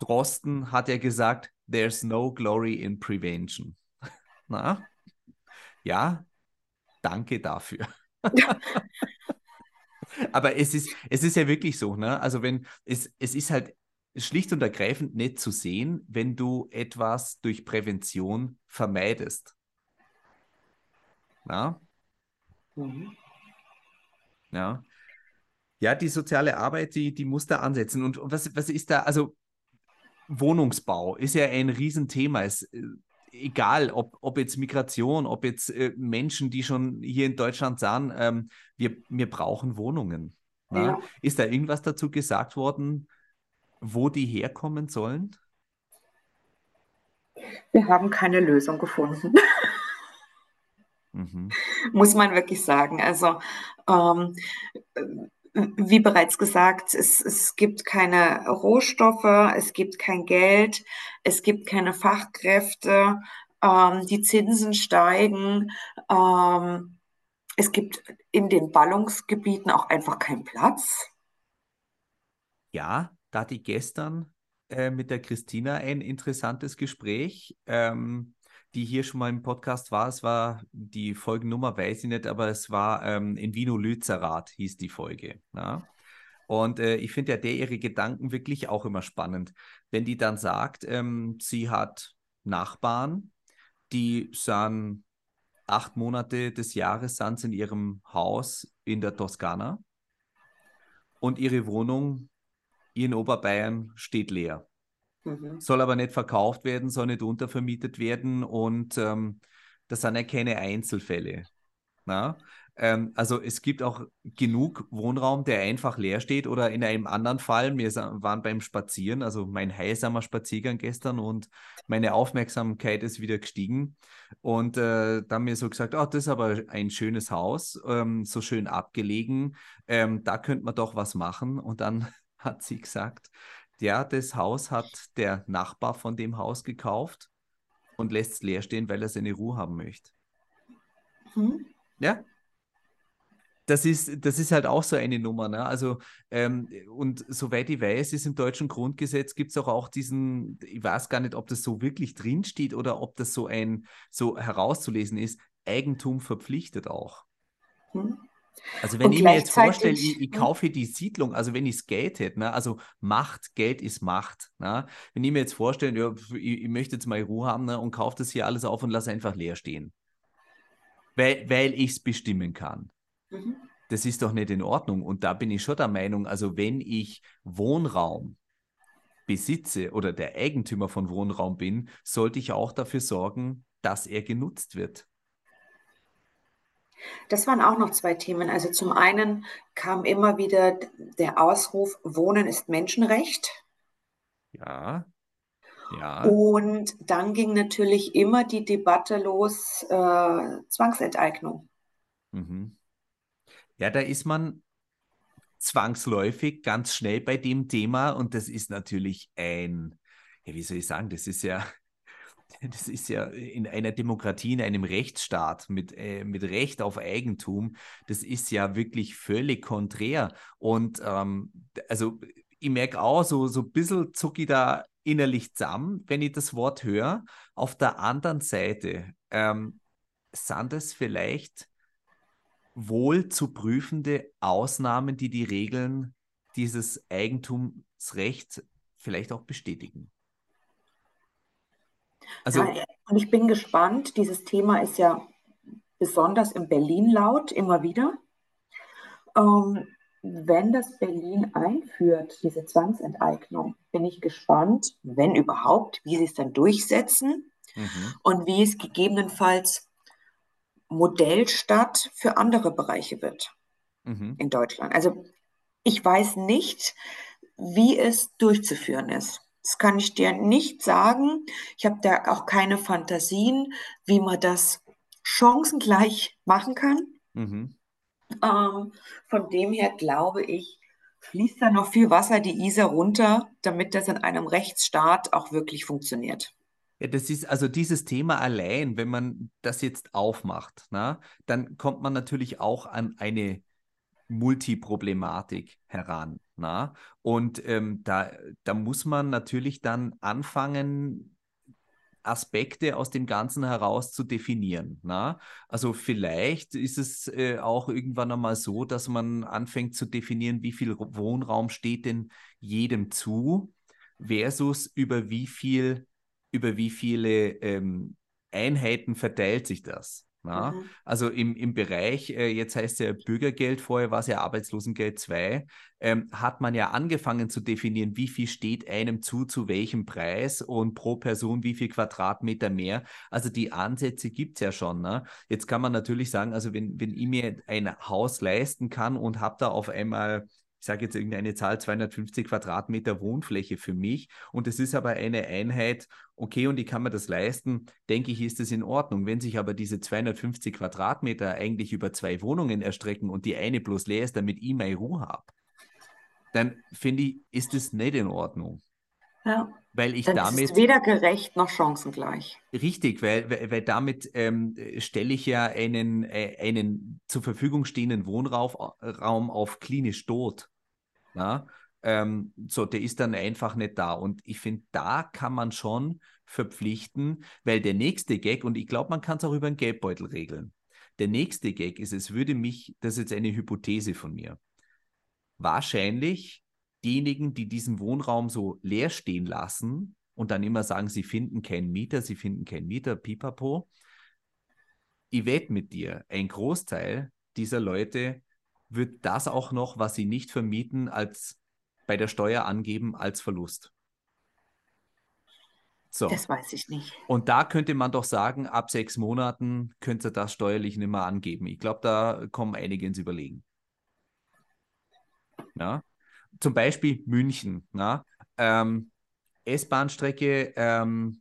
Drosten hat ja gesagt, there's no glory in prevention. Na? Ja, danke dafür. aber es ist, es ist ja wirklich so, ne? Also wenn, es, es ist halt schlicht und ergreifend nicht zu sehen, wenn du etwas durch Prävention vermeidest. Ja. Mhm. Ja. Ja, die soziale Arbeit, die, die muss da ansetzen. Und was, was ist da, also Wohnungsbau ist ja ein Riesenthema. Es, äh, egal, ob, ob jetzt Migration, ob jetzt äh, Menschen, die schon hier in Deutschland sind, ähm, wir, wir brauchen Wohnungen. Ja. Ist da irgendwas dazu gesagt worden, wo die herkommen sollen? Wir haben keine Lösung gefunden. Mhm. Muss man wirklich sagen. Also, ähm, wie bereits gesagt, es, es gibt keine Rohstoffe, es gibt kein Geld, es gibt keine Fachkräfte, ähm, die Zinsen steigen, ähm, es gibt in den Ballungsgebieten auch einfach keinen Platz. Ja, hatte ich gestern äh, mit der Christina ein interessantes Gespräch. Ähm, die hier schon mal im Podcast war. Es war die Folgennummer, weiß ich nicht, aber es war ähm, in Vino Lützerath hieß die Folge. Ja? Und äh, ich finde ja der ihre Gedanken wirklich auch immer spannend. Wenn die dann sagt, ähm, sie hat Nachbarn, die sind acht Monate des Jahres sind in ihrem Haus in der Toskana und ihre Wohnung in Oberbayern steht leer. Mhm. Soll aber nicht verkauft werden, soll nicht untervermietet werden und ähm, das sind ja keine Einzelfälle. Na? Ähm, also es gibt auch genug Wohnraum, der einfach leer steht oder in einem anderen Fall, wir waren beim Spazieren, also mein heilsamer Spaziergang gestern und meine Aufmerksamkeit ist wieder gestiegen und äh, dann mir so gesagt, oh, das ist aber ein schönes Haus, ähm, so schön abgelegen, ähm, da könnte man doch was machen und dann hat sie gesagt, ja, das Haus hat der Nachbar von dem Haus gekauft und lässt es leer stehen, weil er seine Ruhe haben möchte. Hm? Ja. Das ist, das ist halt auch so eine Nummer. Ne? Also, ähm, und soweit ich weiß, ist im deutschen Grundgesetz gibt es auch, auch diesen, ich weiß gar nicht, ob das so wirklich drinsteht oder ob das so ein, so herauszulesen ist, Eigentum verpflichtet auch. Hm? Also wenn und ich mir jetzt vorstelle, ich, ich, kaufe die Siedlung, also wenn ich es Geld hätte, ne, also Macht, Geld ist Macht. Ne? Wenn ich mir jetzt vorstelle, ja, ich, ich, möchte jetzt mal Ruhe haben ne, und kaufe das hier alles auf und lasse einfach leer stehen. Weil, weil ich es bestimmen kann. Mhm. Das ist doch nicht in Ordnung. Und da bin ich schon der Meinung, also wenn ich Wohnraum besitze oder der Eigentümer von Wohnraum bin, sollte ich auch dafür sorgen, dass er genutzt wird. Das waren auch noch zwei Themen. Also zum einen kam immer wieder der Ausruf, Wohnen ist Menschenrecht. Ja. Ja. Und dann ging natürlich immer die Debatte los, äh, Zwangsenteignung. Mhm. Ja, da ist man zwangsläufig ganz schnell bei dem Thema und das ist natürlich ein, ja, wie soll ich sagen, das ist ja das ist ja in einer Demokratie, in einem Rechtsstaat mit, äh, mit Recht auf Eigentum, das ist ja wirklich völlig konträr. Und ähm, also ich merke auch, so, so ein bisschen zucke ich da innerlich zusammen, wenn ich das Wort höre. Auf der anderen Seite ähm, sind es vielleicht wohl zu prüfende Ausnahmen, die die Regeln dieses Eigentumsrechts vielleicht auch bestätigen. Also, ja, und ich bin gespannt. Dieses Thema ist ja besonders in Berlin laut, immer wieder. Ähm, wenn das Berlin einführt, diese Zwangsenteignung, bin ich gespannt, wenn überhaupt, wie sie es dann durchsetzen mhm. und wie es gegebenenfalls Modellstadt für andere Bereiche wird mhm. in Deutschland. Also ich weiß nicht, wie es durchzuführen ist. Das kann ich dir nicht sagen. Ich habe da auch keine Fantasien, wie man das chancengleich machen kann. Mhm. Ähm, von dem her glaube ich, fließt da noch viel Wasser die Isar runter, damit das in einem Rechtsstaat auch wirklich funktioniert. Ja, das ist also dieses Thema allein, wenn man das jetzt aufmacht, na, dann kommt man natürlich auch an eine Multiproblematik heran. Na? Und ähm, da, da muss man natürlich dann anfangen, Aspekte aus dem Ganzen heraus zu definieren. Na? Also vielleicht ist es äh, auch irgendwann einmal so, dass man anfängt zu definieren, wie viel Wohnraum steht denn jedem zu, versus über wie viel, über wie viele ähm, Einheiten verteilt sich das. Ja, mhm. Also im, im Bereich, äh, jetzt heißt es ja Bürgergeld, vorher war es ja Arbeitslosengeld 2, ähm, hat man ja angefangen zu definieren, wie viel steht einem zu, zu welchem Preis und pro Person wie viel Quadratmeter mehr. Also die Ansätze gibt es ja schon. Ne? Jetzt kann man natürlich sagen, also wenn, wenn ich mir ein Haus leisten kann und habe da auf einmal ich sage jetzt irgendeine Zahl, 250 Quadratmeter Wohnfläche für mich und es ist aber eine Einheit, okay, und ich kann mir das leisten, denke ich, ist es in Ordnung. Wenn sich aber diese 250 Quadratmeter eigentlich über zwei Wohnungen erstrecken und die eine bloß leer ist, damit ich meine Ruhe habe, dann finde ich, ist es nicht in Ordnung. Ja. Weil ich dann damit. Ist weder gerecht noch chancengleich. Richtig, weil, weil, weil damit ähm, stelle ich ja einen, äh, einen zur Verfügung stehenden Wohnraum auf klinisch tot. Ja? Ähm, so, der ist dann einfach nicht da. Und ich finde, da kann man schon verpflichten, weil der nächste Gag, und ich glaube, man kann es auch über einen Geldbeutel regeln. Der nächste Gag ist, es würde mich, das ist jetzt eine Hypothese von mir, wahrscheinlich diejenigen, die diesen Wohnraum so leer stehen lassen und dann immer sagen, sie finden keinen Mieter, sie finden keinen Mieter, pipapo. Ich wette mit dir, ein Großteil dieser Leute wird das auch noch, was sie nicht vermieten, als bei der Steuer angeben als Verlust. So. Das weiß ich nicht. Und da könnte man doch sagen, ab sechs Monaten könnte das steuerlich nicht mehr angeben. Ich glaube, da kommen einige ins Überlegen. Ja zum Beispiel München. Na? Ähm, S-Bahn-Strecke, ähm,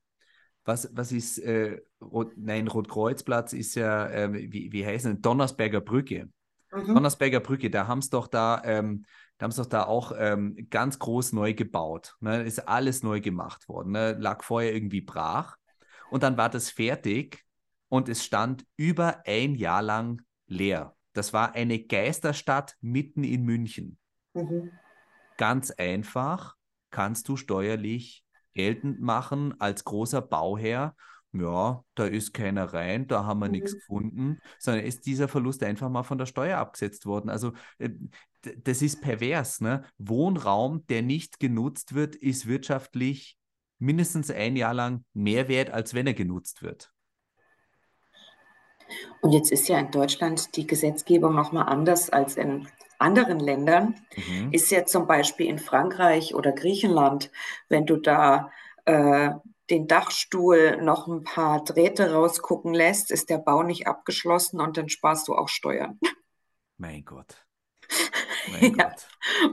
was, was ist, äh, Rot, nein, Rotkreuzplatz ist ja, äh, wie, wie heißt es, Donnersberger Brücke. Mhm. Donnersberger Brücke, da haben es doch da, ähm, da haben es doch da auch ähm, ganz groß neu gebaut. Ne? Ist alles neu gemacht worden. Ne? Lag vorher irgendwie brach. Und dann war das fertig und es stand über ein Jahr lang leer. Das war eine Geisterstadt mitten in München. Mhm ganz einfach kannst du steuerlich geltend machen als großer Bauherr. Ja, da ist keiner rein, da haben wir mhm. nichts gefunden, sondern ist dieser Verlust einfach mal von der Steuer abgesetzt worden. Also äh, das ist pervers. Ne? Wohnraum, der nicht genutzt wird, ist wirtschaftlich mindestens ein Jahr lang mehr wert, als wenn er genutzt wird. Und jetzt ist ja in Deutschland die Gesetzgebung nochmal anders als in anderen Ländern mhm. ist ja zum Beispiel in Frankreich oder Griechenland, wenn du da äh, den Dachstuhl noch ein paar Drähte rausgucken lässt, ist der Bau nicht abgeschlossen und dann sparst du auch Steuern. Mein Gott. Mein ja. Gott.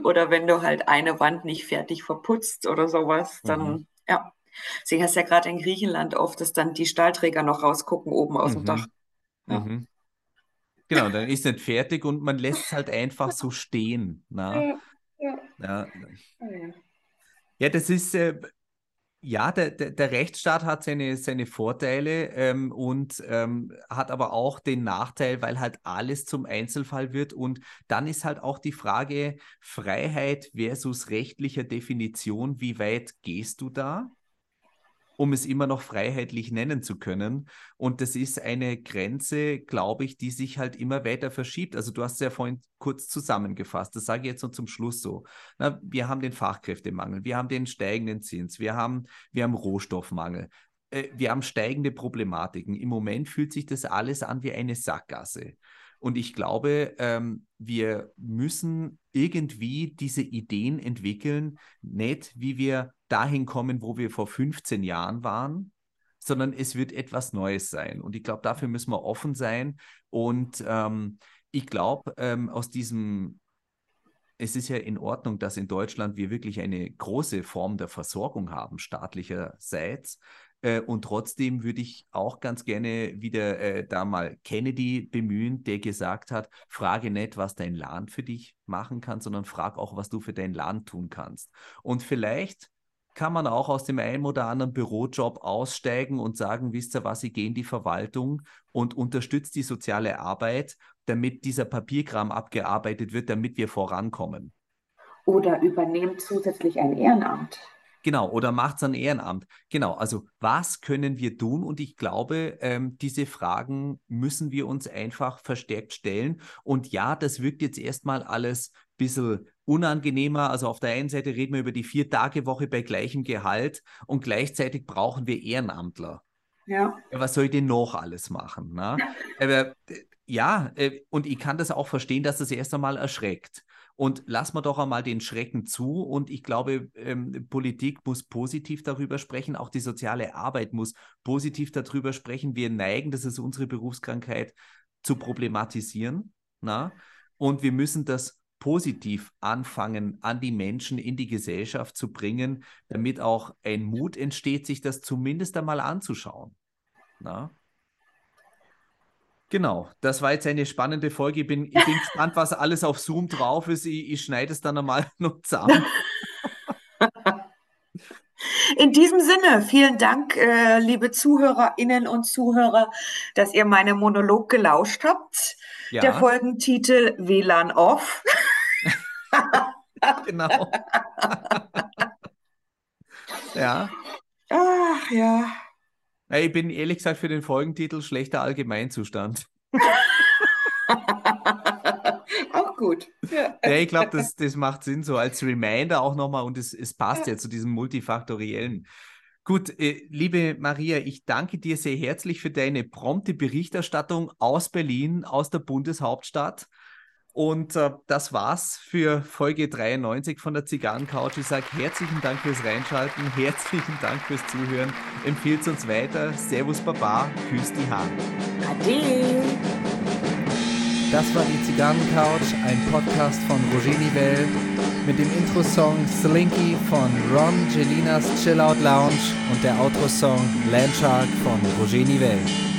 Oder wenn du halt eine Wand nicht fertig verputzt oder sowas, dann mhm. ja. Sie hast ja gerade in Griechenland oft, dass dann die Stahlträger noch rausgucken oben aus mhm. dem Dach. Ja. Mhm. Genau, dann ist nicht fertig und man lässt es halt einfach so stehen. Na? Ja, ja. ja. ja das ist, äh, ja, der, der, der, Rechtsstaat hat seine, seine Vorteile ähm, und ähm, hat aber auch den Nachteil, weil halt alles zum Einzelfall wird. Und dann ist halt auch die Frage Freiheit versus rechtlicher Definition, wie weit gehst du da? Um es immer noch freiheitlich nennen zu können. Und das ist eine Grenze, glaube ich, die sich halt immer weiter verschiebt. Also du hast es ja vorhin kurz zusammengefasst. Das sage ich jetzt noch zum Schluss so. Na, wir haben den Fachkräftemangel, wir haben den steigenden Zins, wir haben, wir haben Rohstoffmangel. Äh, wir haben steigende Problematiken. Im Moment fühlt sich das alles an wie eine Sackgasse. Und ich glaube, ähm, wir müssen irgendwie diese Ideen entwickeln, nicht wie wir dahin kommen, wo wir vor 15 Jahren waren, sondern es wird etwas Neues sein. Und ich glaube, dafür müssen wir offen sein. Und ähm, ich glaube, ähm, aus diesem es ist ja in Ordnung, dass in Deutschland wir wirklich eine große Form der Versorgung haben, staatlicherseits. Äh, und trotzdem würde ich auch ganz gerne wieder äh, da mal Kennedy bemühen, der gesagt hat, frage nicht, was dein Land für dich machen kann, sondern frag auch, was du für dein Land tun kannst. Und vielleicht kann man auch aus dem einen oder anderen Bürojob aussteigen und sagen, wisst ihr was, ich gehe in die Verwaltung und unterstütze die soziale Arbeit, damit dieser Papierkram abgearbeitet wird, damit wir vorankommen. Oder übernehmt zusätzlich ein Ehrenamt. Genau, oder macht es ein Ehrenamt. Genau, also was können wir tun? Und ich glaube, ähm, diese Fragen müssen wir uns einfach verstärkt stellen. Und ja, das wirkt jetzt erstmal alles ein bisschen unangenehmer. Also auf der einen Seite reden wir über die Vier-Tage-Woche bei gleichem Gehalt und gleichzeitig brauchen wir Ehrenamtler. Ja. Was soll ich denn noch alles machen? Ne? Aber ja, äh, und ich kann das auch verstehen, dass das erst einmal erschreckt. Und lass mal doch einmal den Schrecken zu. Und ich glaube, ähm, Politik muss positiv darüber sprechen. Auch die soziale Arbeit muss positiv darüber sprechen. Wir neigen, das ist unsere Berufskrankheit, zu problematisieren. Na? Und wir müssen das positiv anfangen, an die Menschen, in die Gesellschaft zu bringen, damit auch ein Mut entsteht, sich das zumindest einmal anzuschauen. Na? Genau, das war jetzt eine spannende Folge. Ich bin, ich bin gespannt, was alles auf Zoom drauf ist. Ich, ich schneide es dann einmal noch zusammen. In diesem Sinne, vielen Dank, äh, liebe Zuhörerinnen und Zuhörer, dass ihr meinem Monolog gelauscht habt. Ja. Der Folgentitel WLAN off. genau. ja. Ach ja. Ich bin ehrlich gesagt für den Folgentitel schlechter Allgemeinzustand. auch gut. Ja, ja ich glaube, das, das macht Sinn, so als Reminder auch nochmal und es, es passt ja. ja zu diesem multifaktoriellen. Gut, äh, liebe Maria, ich danke dir sehr herzlich für deine prompte Berichterstattung aus Berlin, aus der Bundeshauptstadt. Und äh, das war's für Folge 93 von der Zigarrencouch. Ich sage herzlichen Dank fürs Reinschalten, herzlichen Dank fürs Zuhören. Empfiehlt uns weiter. Servus Baba, küsst die Hand. Ade. Das war die Zigarrencouch, ein Podcast von Roger Nivelle mit dem Intro-Song Slinky von Ron Gelinas Chill Out Lounge und der Outro-Song Landshark von Roger Nivelle.